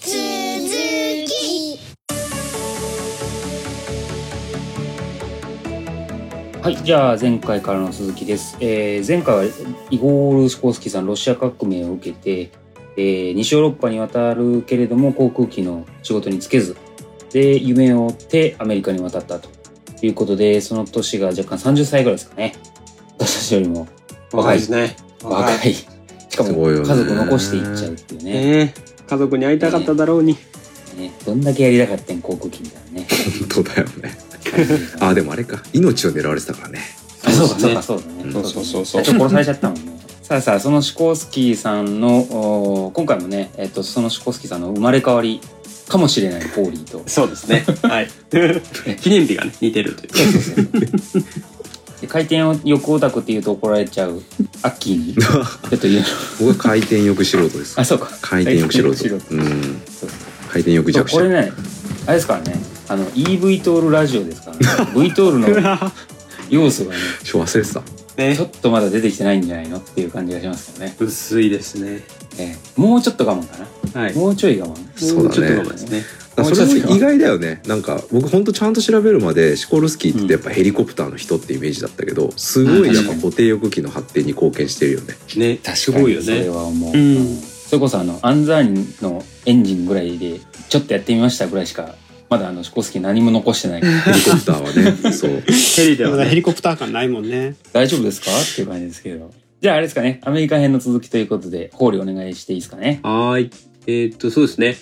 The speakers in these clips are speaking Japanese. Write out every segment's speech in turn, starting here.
続きはい、じゃあ前回からの続きです。えー前回はイゴール・シコースキーさんロシア革命を受けて、えー西ヨーロッパに渡るけれども航空機の仕事に就けずで夢を追ってアメリカに渡ったということでその年が若干30歳ぐらいですかね。私たちよりも。若いですね。若い。しかも家族残していっちゃうっていうね家族に会いたかっただろうに。ねどんだけやりたかったん航空機みたいなね 本当だよね。あ、でもあれか。命を狙われてたからね。あそうかそうそうですねかそうだねそうそうそうそう社長殺されちゃったもんね。さあさあそのシコースキーさんのお今回もね、えっとそのシコースキーさんの生まれ変わりかもしれないホーリーとそうですね。はい。記念日がね、似てるという。で回転欲オタクっていうと怒られちゃうアッキーに？ちょっと言う僕は回転欲素人ですあ。そうか回転欲素回人。転うん。回転欲弱者。これねあれですからねあの EV トールラジオですからね V トールの要素がねちょ忘れてた。ねちょっとまだ出てきてないんじゃないのっていう感じがしますけどね、薄いですね。ええもうちょっと我慢かなはい。もうちょい我慢そうだねちょっと我慢ですね。それも意外だよね。なんか僕ほんとちゃんと調べるまでシコルスキーってやっぱヘリコプターの人ってイメージだったけど、すごいやっぱ固定翼機の発展に貢献してるよね。ね、すごいよそれね。は思う、うんうんそれこそあのアンザーニのエンジンぐらいでちょっとやってみましたぐらいしかまだあのシコスキー何も残してないヘリコプターはね。そう。ヘリではね。ヘリコプター感ないもんね。大丈夫ですか？っていう感じですけどじゃああれですかねアメリカ編の続きということでホーリーお願いしていいですかね？はーい。えーっと、そうですね。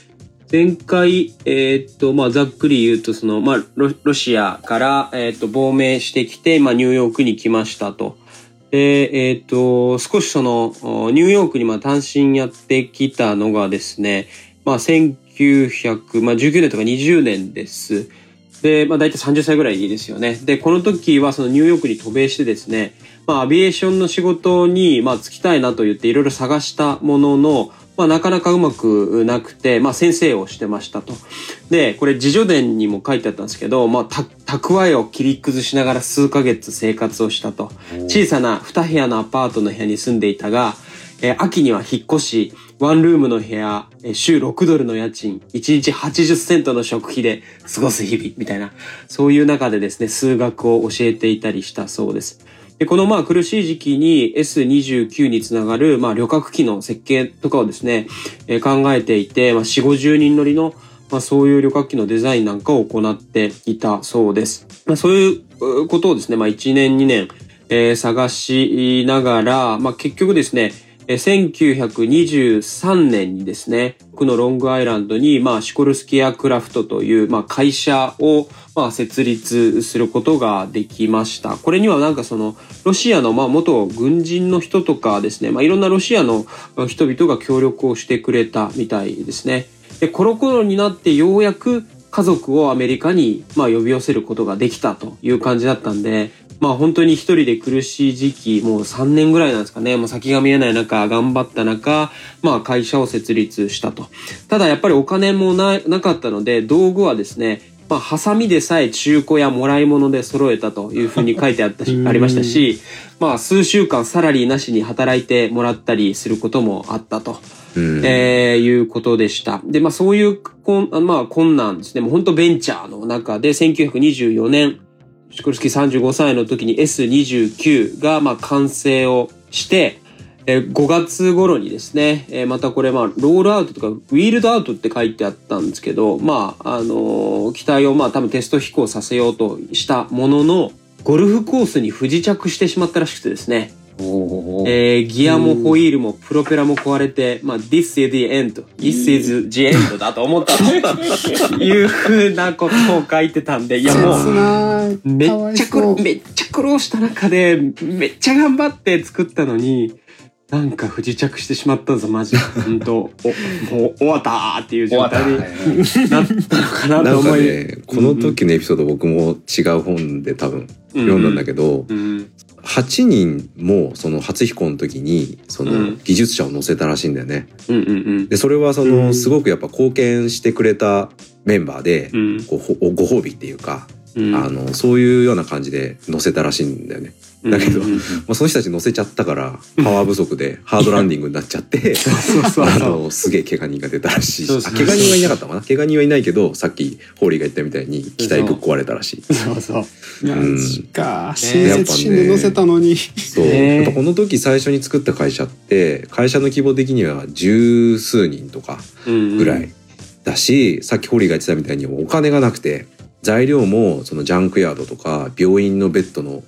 前回、えーっと、まあ、ざっくり言うと、その、まあ、ロロシアから、えーっと、亡命してきて、まあ、ニューヨークに来ましたと。で、えーっと、少しその、ニューヨークにま単身やってきたのがですね、まあ、1900、まあ、19年とか20年です。で、まあ、大体30歳ぐらいですよね。で、この時はそのニューヨークに渡米してですね、まあ、アビエーションの仕事に、まあ、就きたいなと言っていろいろ探したものの、まあ、なかなかうまくなくて、まあ、先生をしてましたと。で、これ、自助伝にも書いてあったんですけど、まあ、た、蓄えを切り崩しながら数ヶ月生活をしたと。小さな2部屋のアパートの部屋に住んでいたが、えー秋には引っ越し、ワンルームの部屋、えー週6ドルの家賃、1日80セントの食費で過ごす日々、みたいな、そういう中でですね、数学を教えていたりしたそうです。で、このまあ苦しい時期に S29 につながるまあ旅客機の設計とかをですね、え考えていて、まあ4、50人乗りのまあそういう旅客機のデザインなんかを行っていたそうです。まあそういうことをですね、まあ1年2年、えー探しながら、まあ結局ですね、1923年にですね、このロングアイランドに、まあ、シコルスキアクラフトという、まあ、会社を、まあ、設立することができました。これにはなんかその、ロシアの、まあ、元軍人の人とかですね、まあ、いろんなロシアの人々が協力をしてくれたみたいですね。で、この頃になってようやく家族をアメリカに、まあ、呼び寄せることができたという感じだったんで、まあ本当に一人で苦しい時期、もう3年ぐらいなんですかね、もう先が見えない中、頑張った中、まあ会社を設立したと。ただやっぱりお金もななかったので、道具はですね、まあハサミでさえ中古やもらい物で揃えたというふうに書いてあったし、ありましたし、まあ数週間サラリーなしに働いてもらったりすることもあったと。うん。えーいうことでした。で、まあそういうこん、まあ困難ですね。もう本当ベンチャーの中で1924年、シコルスキー35歳の時に S29 がまあ完成をして、え5月頃にですね、えまたこれまあロールアウトとかウィールドアウトって書いてあったんですけど、まああの機体をまあ多分テスト飛行させようとしたものの、ゴルフコースに不時着してしまったらしくてですね。えーギアもホイールもプロペラも壊れて、まあ、this is the end, this is the end だと思ったと いうふうなことを書いてたんで、いやも切う。めっちゃ苦労、めっちゃ苦労した中で、めっちゃ頑張って作ったのに、なんか不時着してしまったぞ、マジ。本当お、もう終わったーっていう終わった状態になったのかなと思い。かね、この時のエピソード僕も違う本で多分読んだんだけど、うん。8人もその初飛行の時にそのうん技術者を乗せたらしいんだよね。うんうんうん。でそれはそうんのすごくやっぱ貢献してくれたメンバーでうんこうほご褒美っていうか、うんあのそういうような感じで乗せたらしいんだよね。だけど、うんうんうん。まあ、その人たち乗せちゃったからパワー不足でハードランディングになっちゃってそうそうそう あのすげえ怪我人が出たらしい。そうそうあ怪我人はいなかったのかな？怪我人はいないけどさっきホーリーが言ったみたいに機体ぶっ壊れたらしい。そうそう。いやうんしか。ね親切心で乗せたのに、そう、ねやっぱこの時最初に作った会社って会社の規模的には十数人とかぐらいだし、さっきホーリーが言ってたみたいにお金がなくて材料もそのジャンクヤードとか病院のベッドの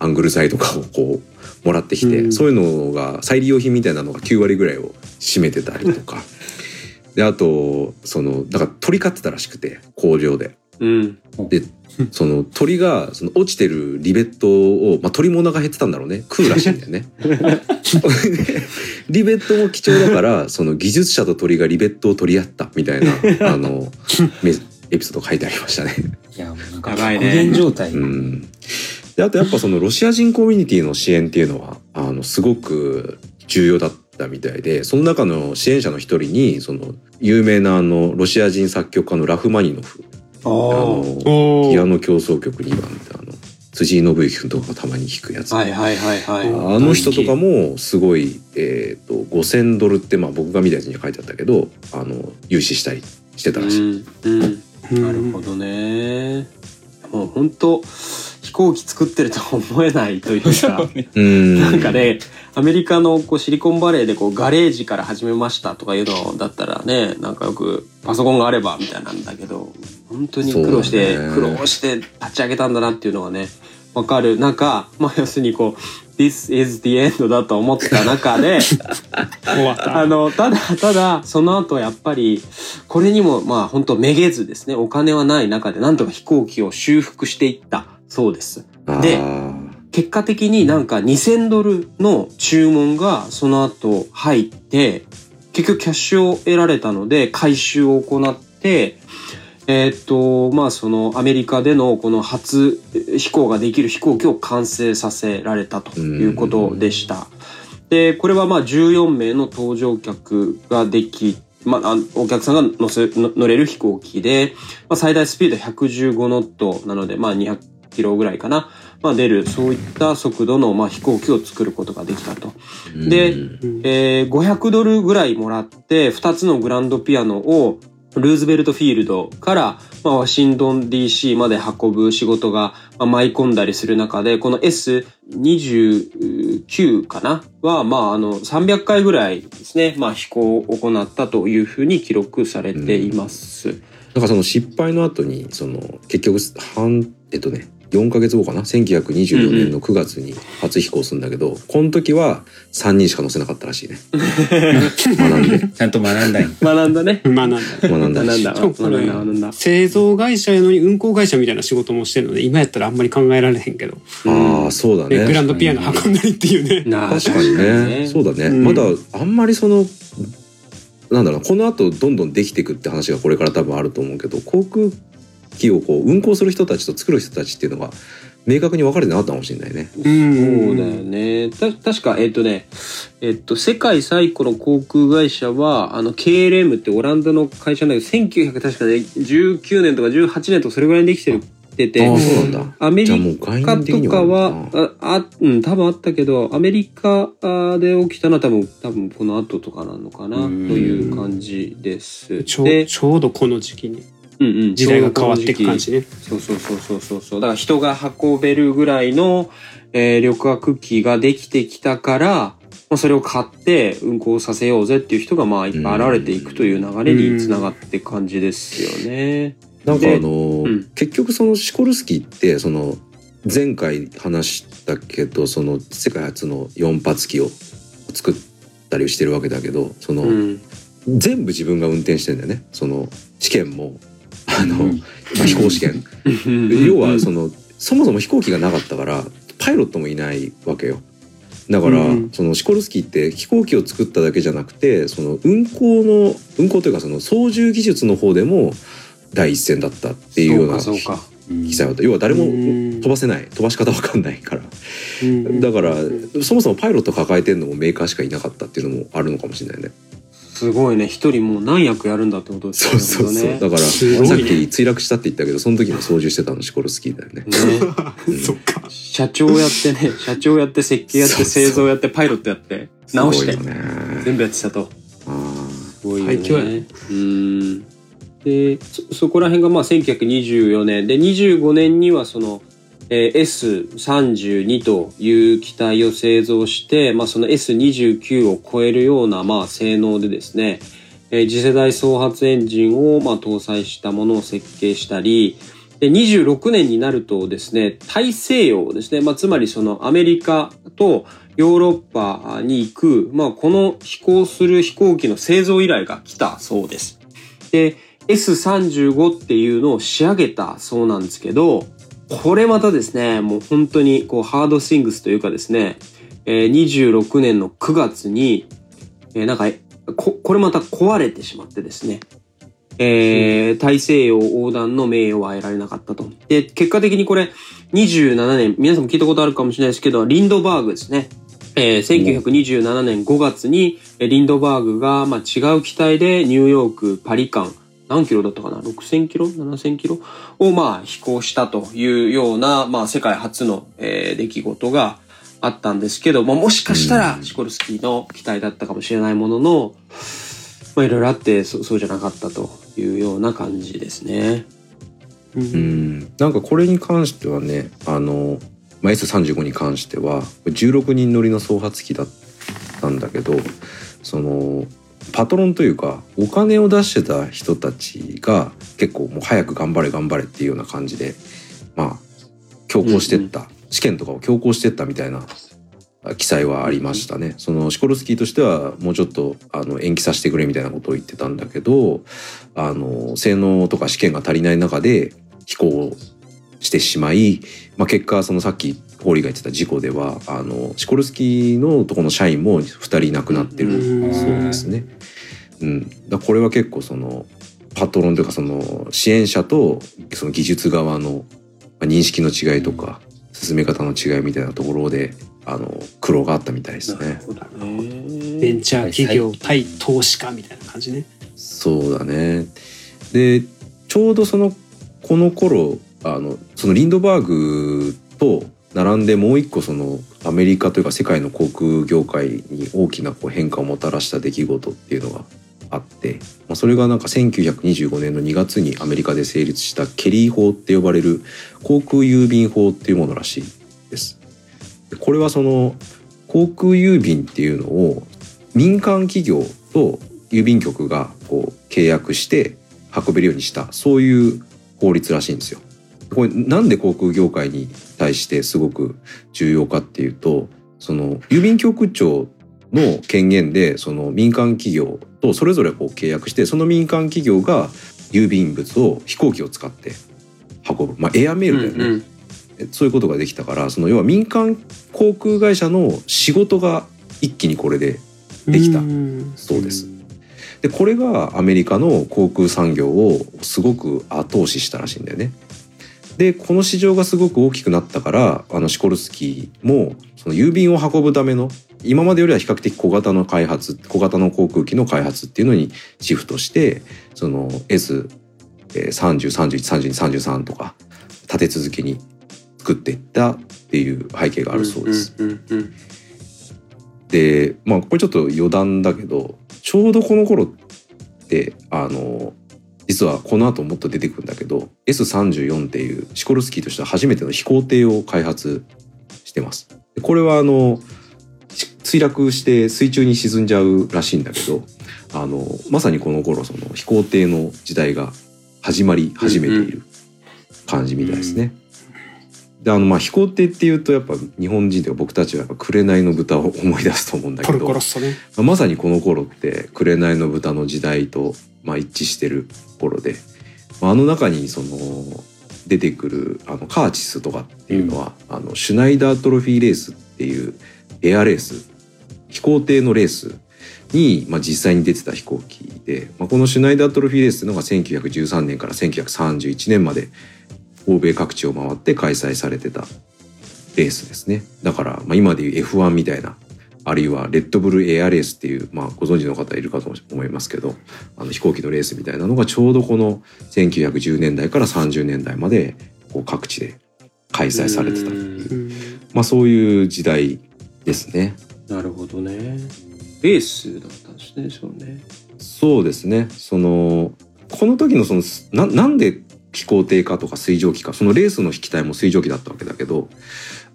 アングル材とかをこうもらってきて、うん。そういうのが再利用品みたいなのが9割ぐらいを占めてたりとか。であとそのだから鳥飼ってたらしくて工場で。うん。でその鳥がその落ちてるリベットを、まあ、鳥もお腹減ってたんだろうね。食うらしいんだよね。で リベットも貴重だからその技術者と鳥がリベットを取り合ったみたいな あのメエピソード書いてありましたね。いやもうなんかやばいね。極限状態、うん、であとやっぱそのロシア人コミュニティの支援っていうのはあのすごく重要だったみたいでその中の支援者の一人にその有名なあのロシア人作曲家のラフマニノフあのピアノ競争曲2番ってあの辻井信之君とかがたまに弾くやつ、はいはいはいはいあの人とかもすごい、えー、と5,000ドルって、まあ、僕が見たやつには書いてあったけどあの融資したりしてたらしい。うんうんなるほどね。もう本当飛行機作ってるとは思えないというか、うん。なんかね、アメリカのこうシリコンバレーでこうガレージから始めましたとかいうのだったらね、なんかよくパソコンがあればみたいなんだけど、本当に苦労して、苦労して立ち上げたんだなっていうのがね、わかる。なんか、まあ要するにこう、This is the end だと思った中で、終わった。あの、ただ、ただ、その後やっぱり、これにも、まあ本当めげずですね、お金はない中でなんとか飛行機を修復していったそうです。であ結果的になんか2000ドルの注文がその後入って、結局キャッシュを得られたので回収を行って、えーっと、まあそのアメリカでのこの初飛行ができる飛行機を完成させられたということでした。で、これはまあ14名の搭乗客ができ、まあ、あお客さんが乗せ、の乗れる飛行機で、まあ、最大スピード115ノットなので、まあ200キロぐらいかな。まあ出る、そういった速度のまあ飛行機を作ることができたと。ーでうんえー500ドルぐらいもらって、2つのグランドピアノをルーズベルトフィールドから、まあ、ワシントン DC まで運ぶ仕事が、まあ、舞い込んだりする中で、この S29 かな？は、まあ、あの、300回ぐらいですね、まあ、飛行を行ったというふうに記録されています。なんかその失敗の後にその結局半えっとね4ヶ月後かな？1924年の9月に初飛行するんだけど、この時は3人しか乗せなかったらしいね。学んで。ちゃんと学んだ学んだね。まあなんだ。学んだ。し学んだ。学んだ、学んだ。製造会社やのに運行会社みたいな仕事もしてるので今やったらあんまり考えられへんけど、ああそうだね。ねグランドピアノ運んだりっていうね。確かにね。そうだね、うん。まだあんまりそのなんだろうなこの後どんどんできていくって話がこれから多分あると思うけど航空機をこう運行する人たちと作る人たちっていうのが明確に分かれてなかったかもしれないね。うんそうだよね。た、確か、えっ、とね、えっ、と、世界最古の航空会社は、あの、KLM ってオランダの会社なんだけど、1900確かね、19年とか18年とかそれぐらいにできてるってて、ああそうなんだ。アメリカとかはああ、あ、うん、多分あったけど、アメリカあで起きたのは多分、多分この後とかなのかな、とうんいう感じです。ちょちょうどこの時期に時代が変わっていく感じね。そうそうそうそうそうそう。だから人が運べるぐらいの、えー旅客機ができてきたから、まあ、それを買って運行させようぜっていう人がまあいっぱい現れていくという流れにつながって感じですよね。なんかあの、うん結局そのシコルスキーってその前回話したけどその世界初の4発機を作ったりしてるわけだけどその、うん。全部自分が運転してんだよねその試験もあの、うん。まあ飛行試験。要はそのそもそも飛行機がなかったからパイロットもいないわけよ。だから、うん。そのシコルスキーって飛行機を作っただけじゃなくてその運航の運航というかその操縦技術の方でも第一線だったっていうような。記載だった。要は誰もうん。飛ばせない。飛ばし方わかんないから。うん。だからそもそもパイロット抱えてるのもメーカーしかいなかったっていうのもあるのかもしれないね。すごいね。一人もう何役やるんだってことですそうそうそう。だから、ね。さっき墜落したって言ったけど、その時も操縦してたのシコルスキーだよね。ね。そっか。社長やってね。社長やって設計やって製造やってパイロットやって。直して。全部やってたと。あすごいよね。うん。でそそこら辺がまあ1924年。で25年にはその、えー S32 という機体を製造して、まあ、その S29 を超えるようなまあ性能でですね、えー次世代総発エンジンをまあ搭載したものを設計したりで26年になるとですね大西洋ですね、まあ、つまりそのアメリカとヨーロッパに行く、まあ、この飛行する飛行機の製造依頼が来たそうです。で S35 っていうのを仕上げたそうなんですけどこれまたですねもう本当にこうハードスイングスというかですね、えー26年の9月に、えーなんかここれまた壊れてしまってですねえー大西洋横断の名誉は得られなかったと。で、結果的にこれ、27年、皆さんも聞いたことあるかもしれないですけど、リンドバーグですね。えー1927年5月に、リンドバーグが、まあ、違う機体でニューヨーク、パリ間、何キロだったかな ?6000 キロ ?7000 キロ？を、まあ、飛行したというような、まあ、世界初の、えー出来事があったんですけど、まあ、もしかしたら、シコルスキーの機体だったかもしれないものの、まあ、いろいろあってそそうじゃなかったというような感じですね。う。うんん。なんかこれに関してはね、あの、まあ、S35 に関しては、16人乗りの総発機だったんだけど、その、パトロンというかお金を出してた人たちが結構もう早く頑張れ頑張れっていうような感じでまあ強行してった、試験とかを強行してったみたいな記載はありましたね。そのシコルスキーとしてはもうちょっとあの延期させてくれみたいなことを言ってたんだけどあの性能とか試験が足りない中で飛行してしまい、まあ、結果そのさっきホーリーが言ってた事故ではあのシコルスキーのとこの社員も2人亡くなってるうんそうですね。うん、だこれは結構そのパトロンというかその支援者とその技術側のまあ認識の違いとか進め方の違いみたいなところであの苦労があったみたいですね。ほどベね。ンチャー企業対投資家みたいな感じね。そうだね。でちょうどそのこの頃あのそのリンドバーグと並んでもう一個そのアメリカというか世界の航空業界に大きなこう変化をもたらした出来事っていうのがあって、まあ、それがなんか1925年の2月にアメリカで成立したケリー法って呼ばれる航空郵便法っていうものらしいです。これはその航空郵便っていうのを民間企業と郵便局がこう契約して運べるようにしたそういう法律らしいんですよ。これなんで航空業界に対してすごく重要かっていうとその郵便局長の権限でその民間企業とそれぞれこう契約してその民間企業が郵便物を飛行機を使って運ぶ、まあ、エアメールだよね、そういうことができたからその要は民間航空会社の仕事が一気にこれでできたうんそうです。でこれがアメリカの航空産業をすごく後押ししたらしいんだよね。でこの市場がすごく大きくなったからあのシコルスキーもその郵便を運ぶための今までよりは比較的小型の開発小型の航空機の開発っていうのにシフトしてその S30313233 とか立て続けに作っていったっていう背景があるそうです。でまあこれちょっと余談だけどちょうどこの頃ってあの実はこの後もっと出てくるんだけど S34 っていうシコルスキーとしては初めての飛行艇を開発してます。でこれはあの墜落して水中に沈んじゃうらしいんだけどあのまさにこの頃その飛行艇の時代が始まり始めている感じみたいですね。であのまあ飛行艇っていうとやっぱ日本人というか僕たちはやっぱ紅の豚を思い出すと思うんだけどね。まさにこの頃って紅の豚の時代と、まあ、一致してる頃で、まあ、あの中にその出てくるあのカーチスとかっていうのは、あのシュナイダートロフィーレースっていうエアレース飛行艇のレースに、まあ、実際に出てた飛行機で、まあ、このシュナイダートロフィーレースっていうのが1913年から1931年まで欧米各地を回って開催されてたレースですねだから、まあ、今でいう F1 みたいなあるいはレッドブルエアレースっていう、まあ、ご存知の方いるかと思いますけどあの飛行機のレースみたいなのがちょうどこの1910年代から30年代までこう各地で開催されてたっていうまあ、そういう時代ですね。なるほどね。レースだったんですねそうね。そうですねそのこの時のそのななんで飛行艇かとか水蒸気かそのレースの飛機体も水蒸気だったわけだけど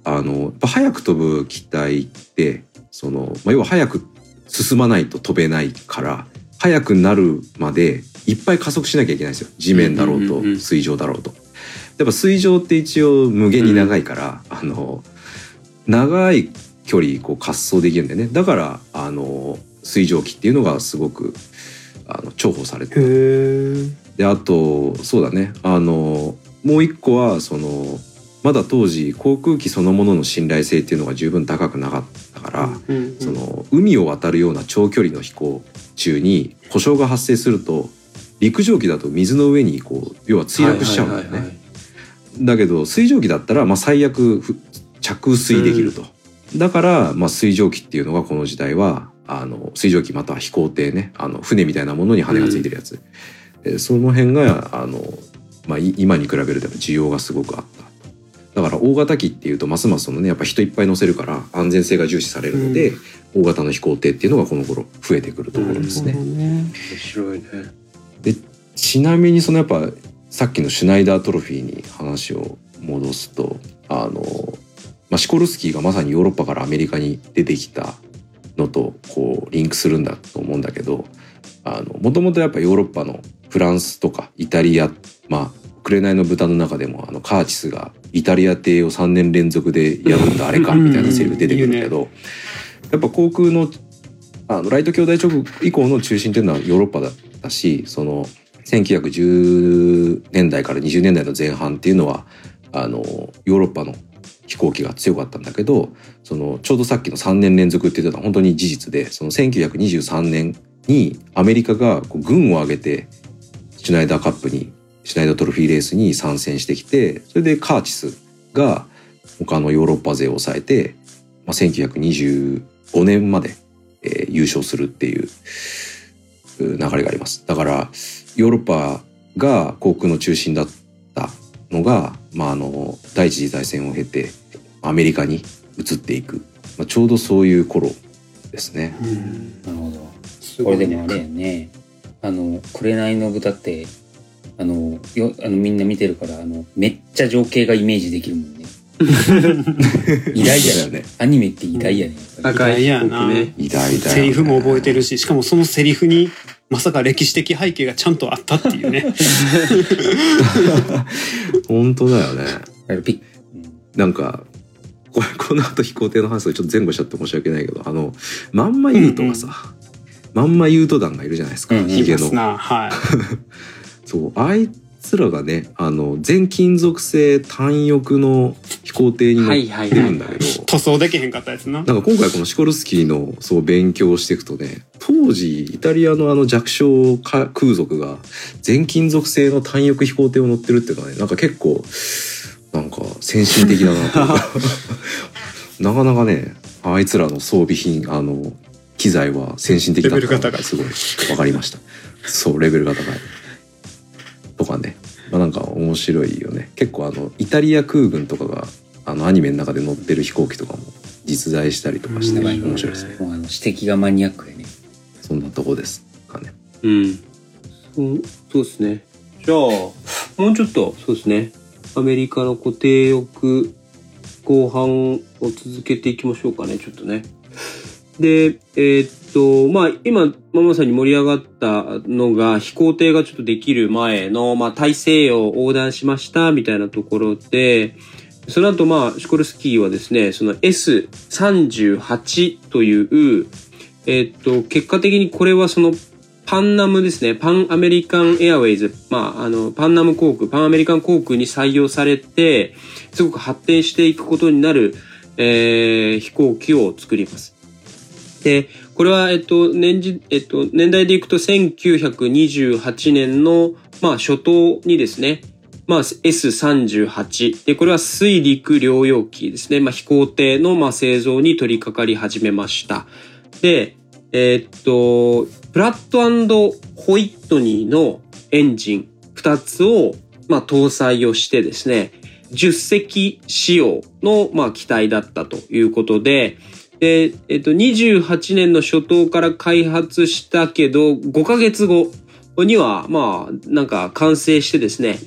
あのやっぱ速く飛ぶ機体ってその、まあ、要は速く進まないと飛べないから速くなるまでいっぱい加速しなきゃいけないんですよ。地面だろうと水上だろうと。やっぱ水上って一応無限に長いから、うん、あの長い距離こう滑走できるんでね。だからあの水蒸気っていうのがすごくあの重宝されてであとそうだね。あのもう一個はそのまだ当時航空機そのものの信頼性っていうのが十分高くなかったから、うんうん、その海を渡るような長距離の飛行中に故障が発生すると陸上機だと水の上にこう要は墜落しちゃうんだよね。だけど水蒸気だったらまあ最悪着水できると。だからまあ水蒸気っていうのがこの時代はあの水蒸気または飛行艇ねあの船みたいなものに羽がついてるやつ、うん、その辺があの、まあ、今に比べると需要がすごくあった。だから大型機っていうとますますそのねやっぱ人いっぱい乗せるから安全性が重視されるので、うん、大型の飛行艇っていうのがこの頃増えてくるところですね。面白いね。でちなみにそのやっぱさっきのシュナイダートロフィーに話を戻すとあの、まあ、シコルスキーがまさにヨーロッパからアメリカに出てきたのとこうリンクするんだと思うんだけどもともとやっぱヨーロッパのフランスとかイタリアまあ「紅の豚」の中でもあのカーチスがイタリア艇を3年連続で破ったあれかみたいなセリフ出てくるけど、やっぱ航空のあのライト兄弟直以降の中心っていうのはヨーロッパだったしその1910年代から20年代の前半っていうのはあのヨーロッパの飛行機が強かったんだけどそのちょうどさっきの3年連続って言ってた本当に事実でその1923年にアメリカがこう軍を挙げてシュナイダーカップにシュナイダートロフィーレースに参戦してきてそれでカーチスが他のヨーロッパ勢を抑えて、まあ、1925年まで、えー、優勝するっていう流れがあります。だからヨーロッパが航空の中心だったのが、まあ、あの第一次大戦を経てアメリカに移っていく、まあ、ちょうどそういう頃ですね。なるほど。これでもあれやね。あの「紅の豚」ってあのよあのみんな見てるからあのめっちゃ情景がイメージできるもんね。偉大やよね。アニメって偉大やね。赤いやな。偉大だセリフも覚えてるし、しかもそのセリフにまさか歴史的背景がちゃんとあったっていうね。本当だよね。なんかこれこの後飛行艇の話がちょっと前後しちゃって申し訳ないけどあのまんまユートがさ、うんうん、まんまユート団がいるじゃないですか、ヒゲの。はい、そうあいつらがねあの全金属製単翼の飛行艇に乗ってるんだけど、塗装できへんかったやつな。なんか今回このシコルスキーのそう勉強していくとね当時イタリアのあの弱小空賊が全金属製の単翼飛行艇を乗ってるっていうのはねなんか結構なんか先進的だなと なかなかねあいつらの装備品あの機材は先進的だったのがすごい分かりましたそうレベルが高いとかね、まあ、なんか面白いよね結構あのイタリア空軍とかがあのアニメの中で乗ってる飛行機とかも実在したりとかして面白いですね。もうあの指摘がマニアックやね。そんなとこですかね。うん。そうそうですね。じゃあもうちょっとそうですね。アメリカの固定翼後半を続けていきましょうかね。ちょっとね。で、えー、っと、まあ、今、ママさんに盛り上がったのが、飛行艇がちょっとできる前の、まあ、大西洋を横断しました、みたいなところで、その後、まあ、シコルスキーはですね、その S38 という、えー、っと、結果的にこれはその、パンナムですね、パンアメリカンエアウェイズ、まあ、あの、パンナム航空、パンアメリカン航空に採用されて、すごく発展していくことになる、えー、飛行機を作ります。で、これは、えっと、年次、えっと、年代でいくと1928年の、まあ、初頭にですね、まあ、S38。で、これは水陸両用機ですね。まあ、飛行艇の、まあ、製造に取り掛かり始めました。で、えー、っと、プラットホイットニーのエンジン2つを、まあ、搭載をしてですね、10隻仕様の、まあ、機体だったということで、で、えっと、28年の初頭から開発したけど、5ヶ月後には、まあ、なんか完成してですね、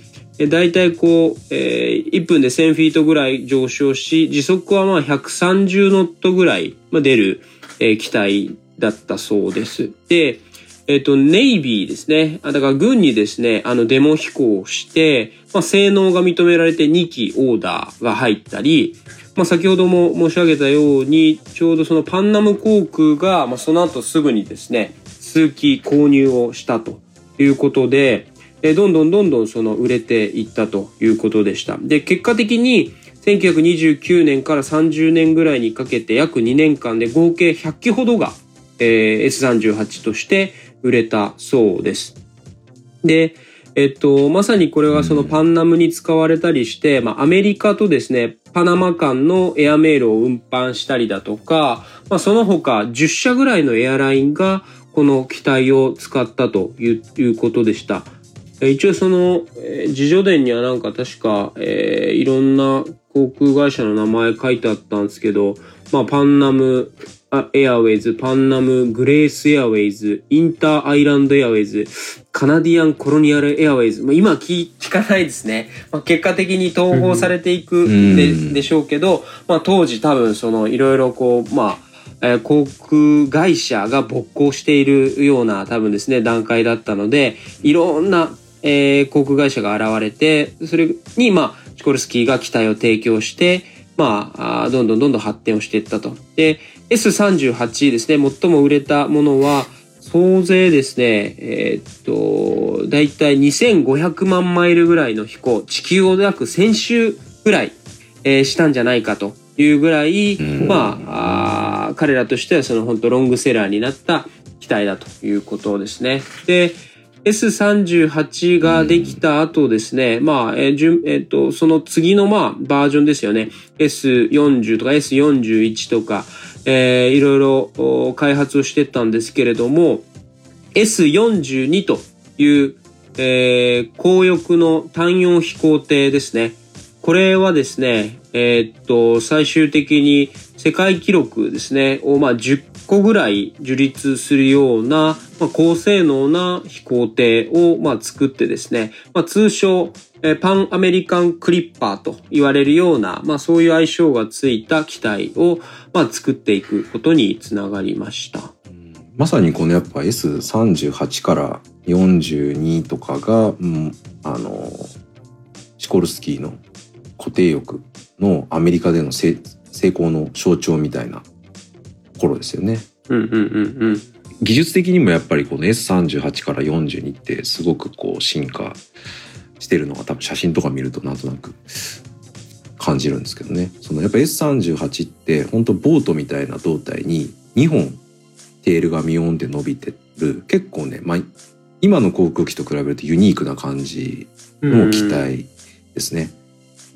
大体こう、えー、1分で1000フィートぐらい上昇し、時速はまあ130ノットぐらい出る、えー、機体だったそうです。で、えっ、ー、と、ネイビーですね。だから軍にですね、あのデモ飛行して、まあ、性能が認められて2機オーダーが入ったり、まあ、先ほども申し上げたように、ちょうどそのパンナム航空が、まあ、その後すぐにですね、数機購入をしたということで、えどんどんどんどんその売れていったということでした。で、結果的に1929年から30年ぐらいにかけて約2年間で合計100機ほどが、えー、S38 として売れたそうです。で、えっと、まさにこれはそのパンナムに使われたりして、まあ、アメリカとですね、パナマ間のエアメールを運搬したりだとか、まあ、その他10社ぐらいのエアラインがこの機体を使ったということでした。一応その、えー、自助伝にはなんか確か、えー、いろんな航空会社の名前書いてあったんですけど、まあ、パンナムエアウェイズ、パンナム、グレースエアウェイズ、インターアイランドエアウェイズ、カナディアンコロニアルエアウェイズ。まあ、今聞聞かないですね。まあ、結果的に統合されていくで,、でしょうけど、まあ、当時多分そのいろいろこう、まあ、えー、航空会社が勃興しているような多分ですね、段階だったので、いろんなえー、航空会社が現れて、それに、まあ、チコルスキーが機体を提供して、まあ、どんどんどんどん発展をしていったと。で、S38 ですね、最も売れたものは、総勢ですね、えー、っと、だいたい2500万マイルぐらいの飛行、地球を約1000周ぐらい、えー、したんじゃないかというぐらい、まああ、彼らとしてはその本当ロングセラーになった機体だということですね。で、S38 ができた後ですね、うん、まあ、えー、じゅえっ、ー、と、その次のまあ、バージョンですよね。S40 とか S41 とか、えー、いろいろ開発をしてったんですけれども、S42 という、えー、高翼の単4飛行艇ですね。これはですね、えー、っと、最終的に世界記録ですね、をまあ10個ぐらい樹立するような、まあ、高性能な飛行艇を、まあ、作ってですね、まあ、通称、えパンアメリカンクリッパーと言われるような、まあ、そういう愛称がついた機体を、まあ、作っていくことにつながりました。まさにこのやっぱ S38 から42とかが、うん、あのシコルスキーの固定翼のアメリカでの成功の象徴みたいな頃ですよね。うんうんうんうん。技術的にもやっぱりこの S38 から42ってすごくこう進化してるのが多分写真とか見るとなんとなく感じるんですけどね。そのやっぱ S38 って本当ボートみたいな胴体に2本テールがミヨンって伸びてる結構ね、まあ、今の航空機と比べるとユニークな感じの機体ですね。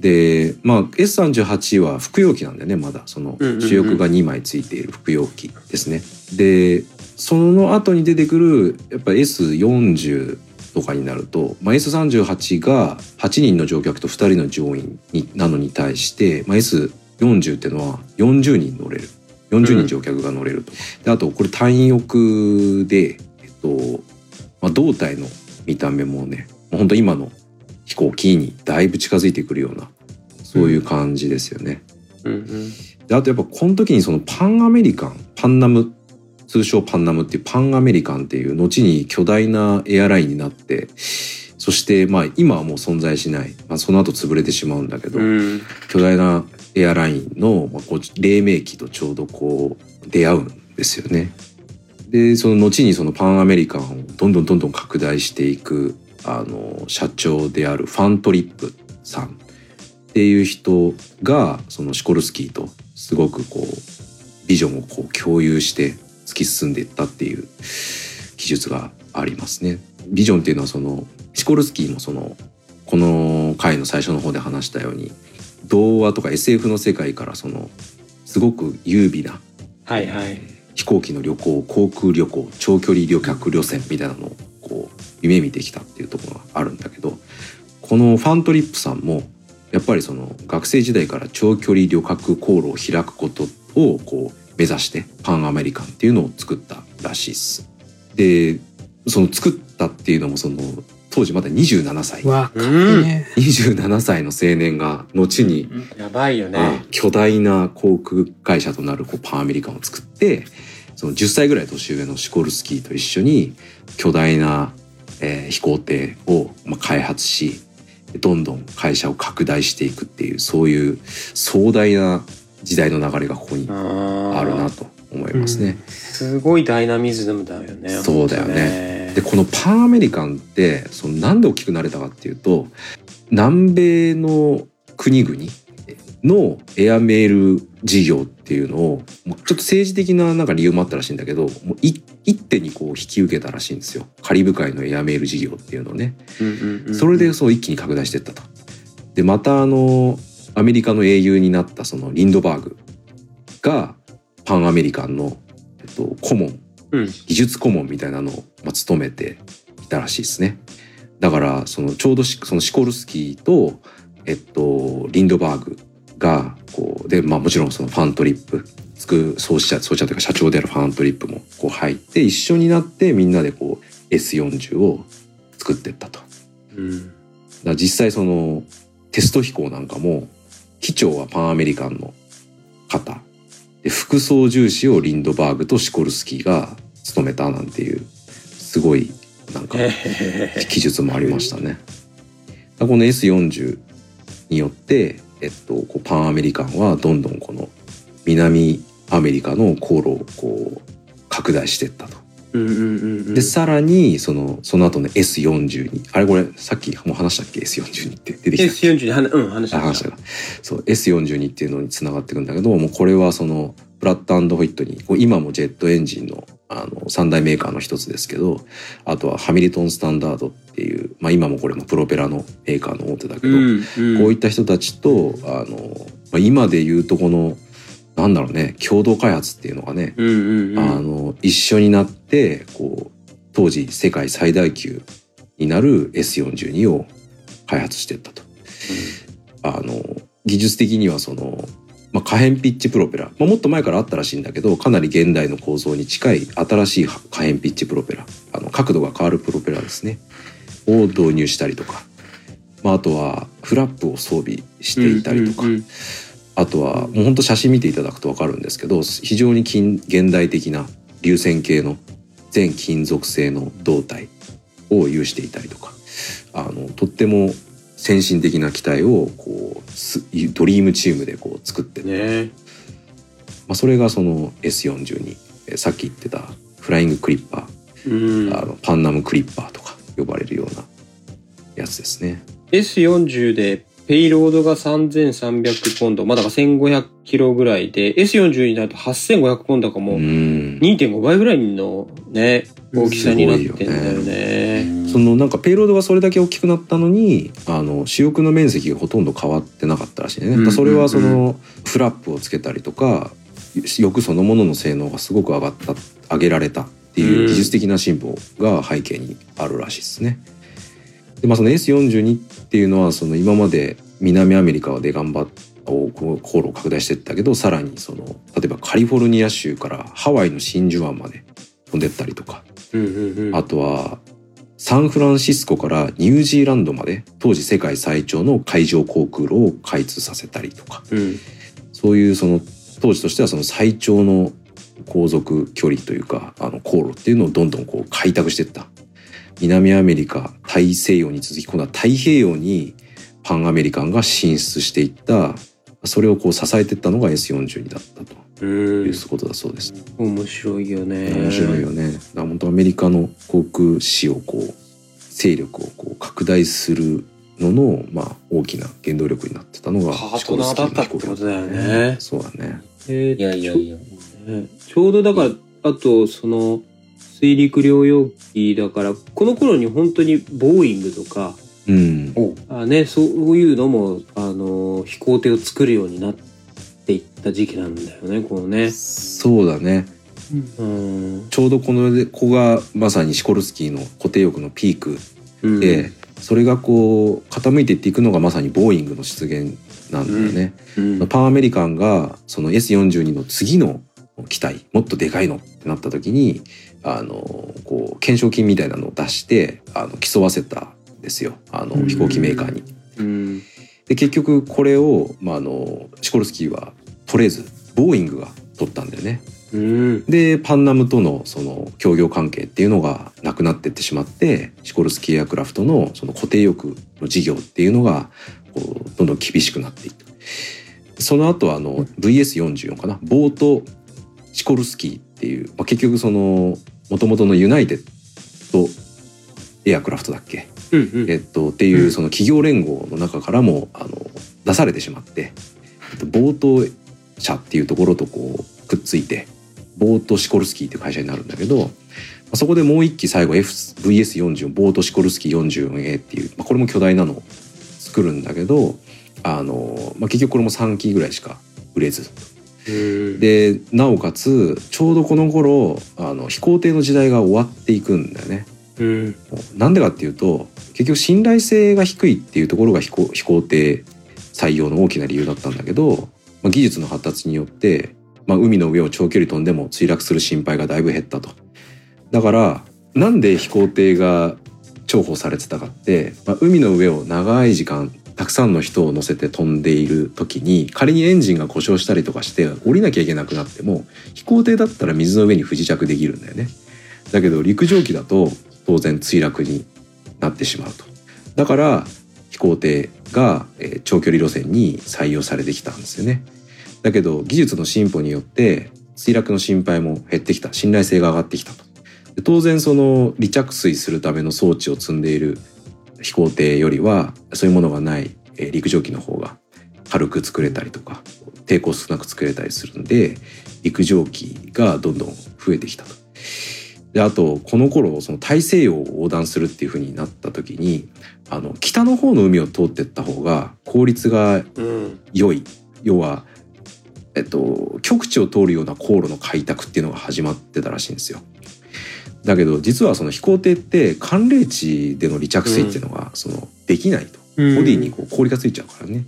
で、まあ、S38 は服用機なんだよねまだその主翼が2枚ついている服用機ですね。でその後に出てくるやっぱ S40 とかになると、まあ、S38 が8人の乗客と2人の乗員になのに対して、まあ、S40 っていうのは40人乗れる40人乗客が乗れると。であとこれ単翼で、えっとまあ、胴体の見た目もね本当今の飛行機にだいぶ近づいてくるようなそういう感じですよね。うんうん、であとやっぱこの時にそのパンアメリカンパンナム通称パンナムっていうパンアメリカンっていう後に巨大なエアラインになってそしてまあ今はもう存在しない、まあ、その後潰れてしまうんだけど、うん、巨大なエアラインの、まあ、こう黎明期とちょうどこう出会うんですよね。でその後にそのパンアメリカンをどんどんどんどん拡大していくあの社長であるファントリップさんっていう人がそのシコルスキーとすごくこうビジョンをこう共有して突き進んでいったっていう技術がありますね。ビジョンっていうのはそのシコルスキーのそのこの回の最初の方で話したように童話とか SF の世界からそのすごく優美なはいはい。飛行機の旅行航空旅行長距離旅客旅船みたいなのをこう夢見てきたっていうところがあるんだけどこのファントリップさんもやっぱりその学生時代から長距離旅客航路を開くことをこう目指してパンアメリカンっていうのを作ったらしいです。でその作ったっていうのもその当時まだ27歳うわかっこいいね。27歳の青年が後にやばいよあね。巨大な航空会社となるこうパンアメリカンを作ってその10歳ぐらい年上のシコルスキーと一緒に巨大な、えー飛行艇を、まあ、開発しどんどん会社を拡大していくっていうそういう壮大な時代の流れがここにああるなと思いますね。すごいダイナミズムだよね。そうだよねでこのパンアメリカンってそのなんで大きくなれたかっていうと南米の国々のエアメール事業っていうのをもうちょっと政治的ななんか理由もあったらしいんだけどもうい一手にこう引き受けたらしいんですよカリブ海のエアメール事業っていうのをねうんうんうんそれでそう一気に拡大していったと。でまたあのアメリカの英雄になったそのリンドバーグがパンアメリカンの、えっと、顧問うん技術顧問みたいなのを、まあ、務めていたらしいですね。だからそのちょうどしそのシコルスキーと、えっと、リンドバーグがこうで、まあ、もちろんそのファントリップつく創始者創始者というか社長であるファントリップもこう入って一緒になってみんなでこう S40 を作っていったと。うんら実際そのテスト飛行なんかも機長はパンアメリカンの方で副操縦士をリンドバーグとシコルスキーが務めたなんていうすごいなんか記述もありましたね。この S40 によって、えっと、こうパンアメリカンはどんどんこの南アメリカの航路をこう拡大していったと。でさらにそのその後の S42 あれこれさっきもう話したっけ？S42 って出てきたっけ？S40 に話うん話した。あ話した。かそう S42 っていうのにつながっていくんだけどもうこれはそのブラッドホイットにこう今もジェットエンジンのあの三大メーカーの一つですけどあとはハミルトンスタンダードっていう、まあ、今もこれもプロペラのメーカーの大手だけど、うんうん。こういった人たちとあの、まあ、今で言うとこのなんだろうね共同開発っていうのがね、うんうんうん。あの一緒になってこう当時世界最大級になる S42 を開発していったと。あの技術的にはその、まあ、可変ピッチプロペラ、まあ、もっと前からあったらしいんだけどかなり現代の構造に近い新しい可変ピッチプロペラあの角度が変わるプロペラですね。を導入したりとか、まあ、あとはフラップを装備していたりとか、うんうんうんあとはもうほんと写真見ていただくと分かるんですけど非常に近現代的な流線形の全金属製の胴体を有していたりとかあのとっても先進的な機体をこうすドリームチームでこう作って、ねまあ、それがその S42 えさっき言ってたフライングクリッパー、うん。あのパンナムクリッパーとか呼ばれるようなやつですね。S40 でペイロードが3300ポンド、まあだから1500キロぐらいで、S40 になると8500ポンドがもううん2.5倍ぐらいのね、大きさになってんだよすね。そのなんかペイロードがそれだけ大きくなったのにあの主翼の面積がほとんど変わってなかったらしいね。それはそのフラップをつけたりとか翼そのものの性能がすごく上がった上げられたっていう技術的な進歩が背景にあるらしいですね。でまあその S42 っていうのはその今まで南アメリカで頑張ってこう航路を拡大していったけどさらにその例えばカリフォルニア州からハワイの真珠湾まで飛んでったりとか。うんうんうん。あとはサンフランシスコからニュージーランドまで当時世界最長の海上航空路を開通させたりとか。うん。そういうその当時としてはその最長の航続距離というかあの航路っていうのをどんどんこう開拓していった南アメリカ大西洋に続き今度は太平洋にパンアメリカンが進出していったそれをこう支えていったのが S42 だったとうんいうことだそうです。面白いよね。面白いよね。だ本当アメリカの航空史をこう勢力をこう拡大するののまあ大きな原動力になってたのがパートナーだったってことだよねそうだね。えーいやいやいや。ねちょうどだから、あと、その、水陸両用機だから、この頃に本当にボーイングとか、うん。あね、そういうのも、あの、飛行艇を作るようになっていった時期なんだよね、このね。そうだね。うん。ちょうどこの子がまさにシコルスキーの固定翼のピークうんで、それがこう傾いていっていくのがまさにボーイングの出現なんだよね。うんパンアメリカンがその S42 の次の機体もっとでかいのってなった時にあのこう懸賞金みたいなのを出してあの競わせたんですよあのうん飛行機メーカーに。うん。で結局これを、まあ、あのシコルスキーは取れずボーイングが取ったんだよね。うん。でパンナムとのその協業関係っていうのがなくなってってしまってシコルスキーエアクラフトのその固定翼の事業っていうのがこうどんどん厳しくなっていったその後あの VS44 かなボートシコルスキーっていう、まあ、結局その元々のユナイテッドエアクラフトだっけ、うん。うんえっと、っていうその企業連合の中からもあの出されてしまってえっとボート社っていうところとこうくっついてボートシコルスキーっていう会社になるんだけど、まあそこでもう一機最後 FVS44 ボートシコルスキー 44A っていう、まあ、これも巨大なのを作るんだけどあの、まあ、結局これも3機ぐらいしか売れずうん。でなおかつちょうどこの頃あの飛行艇の時代が終わっていくんだよね。うん。なんでかっていうと結局信頼性が低いっていうところが飛行飛行艇採用の大きな理由だったんだけど、まあ、技術の発達によって、まあ、海の上を長距離飛んでも墜落する心配がだいぶ減ったと。だからなんで飛行艇が重宝されてたかって、まあ、海の上を長い時間たくさんの人を乗せて飛んでいる時に仮にエンジンが故障したりとかして降りなきゃいけなくなっても飛行艇だったら水の上に不時着できるんだよね。だけど陸上機だと当然墜落になってしまうと。だから飛行艇が、長距離路線に採用されてきたんですよね。だけど技術の進歩によって墜落の心配も減ってきた信頼性が上がってきたと。当然その離着水するための装置を積んでいる飛行艇よりはそういうものがない、え陸上機の方が軽く作れたりとか抵抗少なく作れたりするんで陸上機がどんどん増えてきたと。であとこの頃その大西洋を横断するっていう風になった時にあの北の方の海を通ってった方が効率がうん。良い要は、えっと、極地を通るような航路の開拓っていうのが始まってたらしいんですよ。だけど実はその飛行艇って寒冷地での離着水っていうのがそのできないと、うん。ボディにこう氷がついちゃうからね。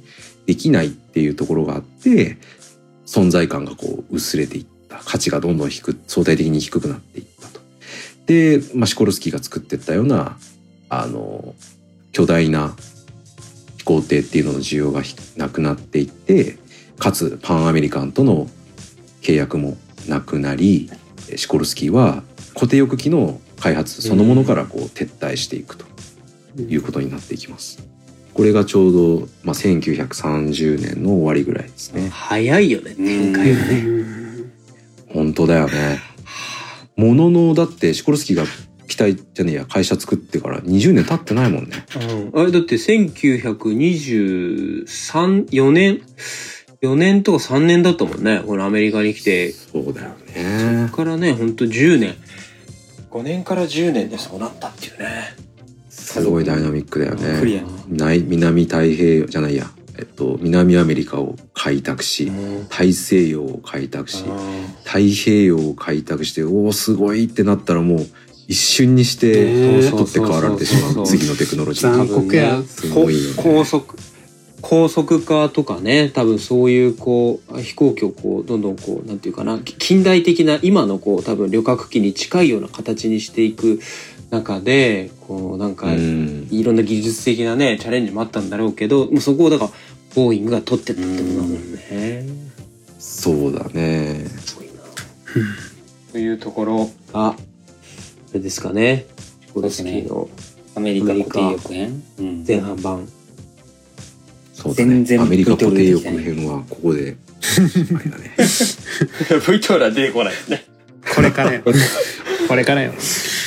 できないっていうところがあって存在感がこう薄れていった。価値がどんどん低く相対的に低くなっていったと。で、まあ、シコルスキーが作ってったようなあの巨大な飛行艇っていうのの需要がひなくなっていってかつパンアメリカンとの契約もなくなりシコルスキーは固定翼機の開発そのものからこう撤退していくということになっていきます。これがちょうど、まあ、1930年の終わりぐらいですね。早いよね、展開がね。うん本当だよね。もののだってシコルスキーが機体じゃねえや会社作ってから20年経ってないもんね。うん、あれだって1923、4年 ?4 年とか3年だったもんね。このアメリカに来て。そうだよそねっ。からね、ほんと10年。5年から10年でそうなったっていうね。すごいダイナミックだよクリアね。ない南太平洋じゃないや、えっと、南アメリカを開拓し、大西洋を開拓し、太平洋を開拓して、おお、すごいってなったらもう一瞬にして、取って代わられてしまう。次のテクノロジー。残酷や。すごいよね。高速高速化とかね多分そういうこう飛行機をこうどんどんこうなんていうかな近代的な今のこう多分旅客機に近いような形にしていく中でこうなんかうん。いろんな技術的なねチャレンジもあったんだろうけどもうそこをだからボーイングが取ってったってことだもんね。そうだね。すごいな。というところ。があれですかね。ゴルスキーのアメリカ固定翼編、うん。前半版。そうだね全。然アメリカ固定 VTR 翼編はここで、あれだね。VTR は出てこないですね。これからよ。これからよ。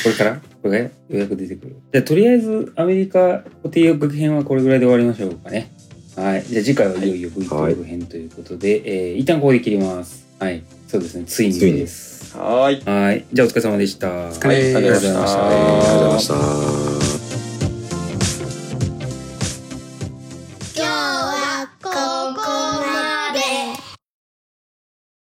これから？これ？がようやく出てくる。じゃあ、とりあえず、アメリカ固定翼編はこれぐらいで終わりましょうかね。はい。じゃあ、次回はいよいよ VTR 編ということで、えー一旦ここで切ります。はい。そうですね。ついについにです。はーい。はい。じゃあ、お疲れ様でした。お疲れはいありがとうございました。ありがとうございました。